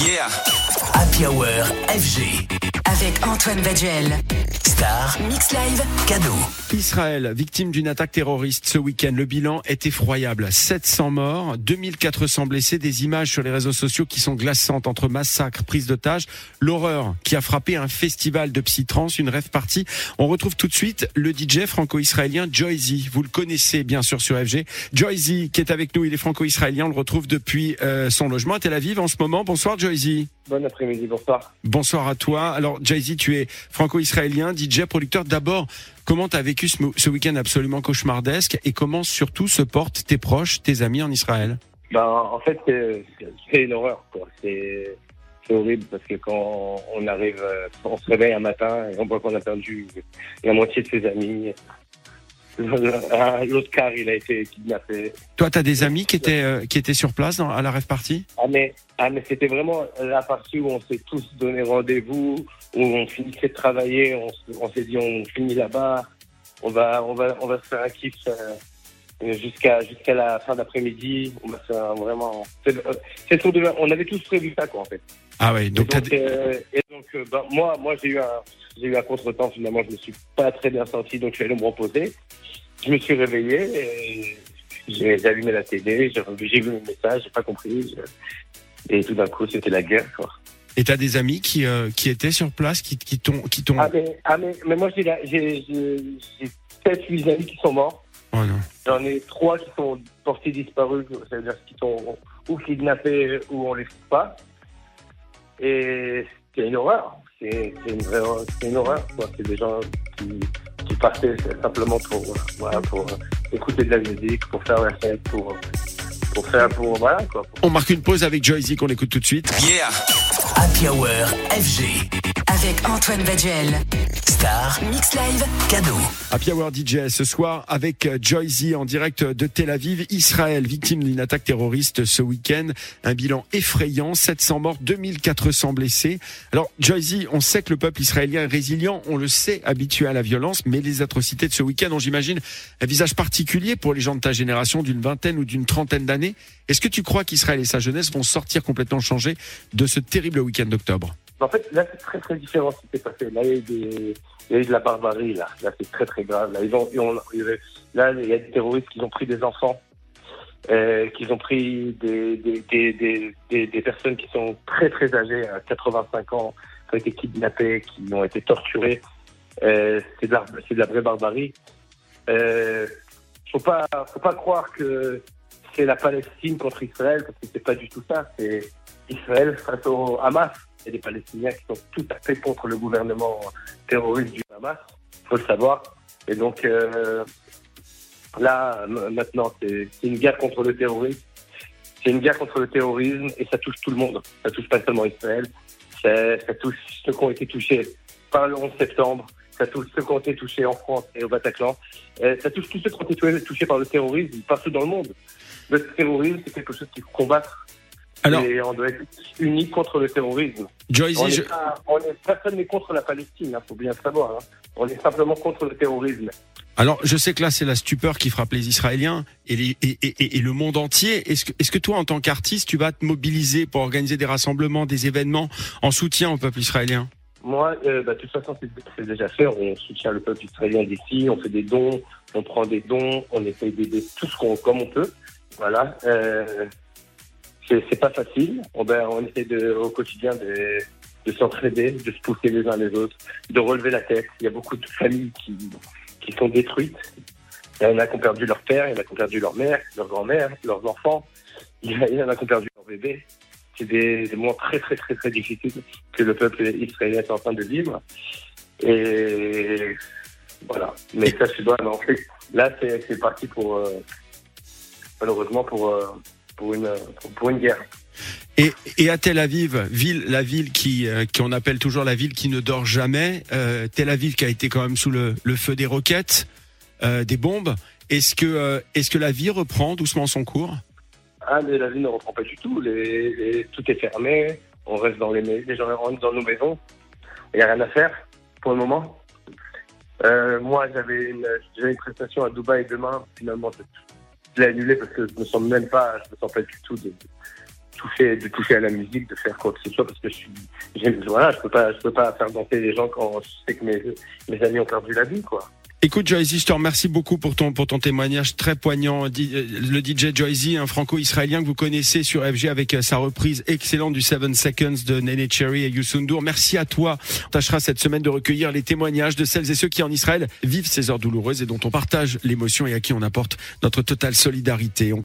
Yeah. Happy Hour FG. Avec Antoine Baduel. Star. Mix Live. Cadeau. Israël, victime d'une attaque terroriste ce week-end. Le bilan est effroyable. 700 morts, 2400 blessés, des images sur les réseaux sociaux qui sont glaçantes entre massacres, prises d'otages, l'horreur qui a frappé un festival de psy-trance, une rêve partie. On retrouve tout de suite le DJ franco-israélien Joyzy. Vous le connaissez bien sûr sur FG. Joyzy qui est avec nous, il est franco-israélien, on le retrouve depuis euh, son logement à Tel Aviv en ce moment. Bonsoir Joyzy. Bon après-midi, bonsoir. Bonsoir à toi. Alors Jay-Z, tu es franco-israélien, DJ, producteur. D'abord, comment tu as vécu ce, ce week-end absolument cauchemardesque et comment surtout se portent tes proches, tes amis en Israël? Ben, en fait, c'est une horreur. c'est horrible parce que quand on arrive, euh, on se réveille un matin et on voit qu'on a perdu la moitié de ses amis. Un- L'autre car, il a été kidnappé. Toi, tu as des amis qui étaient, euh, qui étaient sur place dans- à la rêve party Ah mais, ah, mais c'était vraiment la partie où on s'est tous donné rendez-vous, où on finissait de travailler, on, s'est dit on finit là-bas, on va, on va, on va se faire un kiff euh, jusqu'à jusqu'à la fin d'après-midi. On va faire vraiment. euh, tour de- On avait tous prévu ça quoi en fait. Ah ouais, Et donc, euh, et donc, euh, ben, moi, moi j'ai eu un, j'ai eu un contretemps finalement. Je me suis pas très bien senti, donc je suis allé me reposer. Je me suis réveillé, j'ai allumé la télé, j'ai vu le message, j'ai pas compris. je- Et tout d'un coup, c'était la guerre. Quoi. et t'as des amis qui, euh, qui étaient sur place, qui, qui t'ont, qui. Ah mais, ah mais, mais moi j'ai j'ai j'ai j'ai sept huit amis qui sont morts. Oh non. J'en ai trois qui sont portés disparus, ça veut dire qu'ils sont ou kidnappés ou on les trouve pas. Et c'est une horreur. C'est c'est une vraie horreur. c'est une horreur. quoi. C'est des gens qui, qui partaient simplement pour, voilà, pour euh, écouter de la musique, pour faire la fête, pour, pour faire, pour, voilà, quoi. On marque une pause avec Joyzy qu'on écoute tout de suite. Yeah. Happy Hour FG. Avec Antoine Baduel. Star. Mix Live. Cadeau. Happy Hour DJ ce soir avec euh, Joyzy en direct de Tel Aviv, Israël, victime d'une attaque terroriste ce week-end. Un bilan effrayant, 700 morts, 2400 blessés. Alors Joyzy, on sait que le peuple israélien est résilient, on le sait, habitué à la violence, mais les atrocités de ce week-end ont, j'imagine, un visage particulier pour les gens de ta génération d'une vingtaine ou d'une trentaine d'années. Est-ce que tu crois qu'Israël et sa jeunesse vont sortir complètement changés de ce terrible week-end d'octobre En fait, là, c'est très, très différent ce qui s'est passé. Là, il y a eu, de la barbarie, là. Là, c'est très, très grave. Là, ils ont, là, il y a des terroristes qui ont pris des enfants, euh, qui ont pris des, des, des, des, personnes qui sont très, très âgées, à 85 ans, qui ont été kidnappées, qui ont été torturées. Euh, c'est de la, de la vraie barbarie. Euh, faut faut pas croire que c'est la Palestine contre Israël, parce que c'est pas du tout ça. C'est Israël face au Hamas. Il a des Palestiniens qui sont tout à fait contre le gouvernement terroriste du Hamas. faut le savoir. Et donc, euh, là, maintenant, c'est une guerre contre le terrorisme. C'est une guerre contre le terrorisme et ça touche tout le monde. Ça touche pas seulement Israël. Ça, touche ceux qui ont été touchés par le 11 septembre. Ça touche ceux qui ont été touchés en France et au Bataclan. Euh, ça touche tous ceux qui ont été touchés par le terrorisme partout dans le monde. Le terrorisme, c'est quelque chose qu'il faut combattre. Alors, et on doit être unis contre le terrorisme. On est je- pas- on est- personne n'est contre la Palestine, il faut bien le savoir. hein. On est simplement contre le terrorisme. Alors, je sais que là, c'est la stupeur qui frappe les Israéliens et, les- et, et- et- et le monde entier. Est-ce que, est-ce que toi, en tant qu'artiste, tu vas te mobiliser pour organiser des rassemblements, des événements en soutien au peuple israélien? Moi, euh, bah, de toute façon, c'est c'est déjà fait. On soutient le peuple israélien d'ici, on fait des dons, on prend des dons, on essaye d'aider tout ce qu'on comme on peut. Voilà. Euh, c'est pas facile. On, essaie au quotidien de, de s'entraider, de se pousser les uns les autres, de relever la tête. Il y a beaucoup de familles qui, qui sont détruites. Il y en a qui ont perdu leur père, il y en a qui ont perdu leur mère, leur grand-mère, leurs enfants. Il y en a- qui ont perdu leur bébé. C'est des, moments très, très, très, très difficiles que le peuple israélien est en train de vivre. Et voilà. Mais ça, je en fait, là, c'est parti pour. euh, malheureusement, pour, euh, pour, une, pour, pour une guerre. Et, et à Tel Aviv, ville, la ville qui, euh, qu'on appelle toujours la ville qui ne dort jamais, euh, Tel Aviv qui a été quand même sous le, le feu des roquettes, euh, des bombes. Est-ce que, euh, est-ce que la vie reprend doucement son cours? Ah, mais la vie ne reprend pas du tout. Les, les- tout est fermé. On reste dans les, les gens rentrent dans nos maisons. Il n'y a rien à faire pour le moment. Moi, j'avais une, j'avais une prestation à Dubaï demain. Finalement, je l'ai annulé parce que je me sens même pas, je me sens pas du tout de, toucher, de toucher à la musique, de faire quoi que ce soit, parce que je suis, voilà, je peux pas, je peux pas faire danser les gens quand je sais que mes, mes amis ont perdu la vie, quoi. Écoute Joyzy, je te remercie beaucoup pour ton pour ton témoignage très poignant. Euh, Le DJ Joyzy, un franco-israélien que vous connaissez sur FG avec euh, sa reprise excellente du Seven Seconds de Nene Cherry et Youssou N'Dour. Merci à toi. On tâchera cette semaine de recueillir les témoignages de celles et ceux qui en Israël vivent ces heures douloureuses et dont on partage l'émotion et à qui on apporte notre totale solidarité.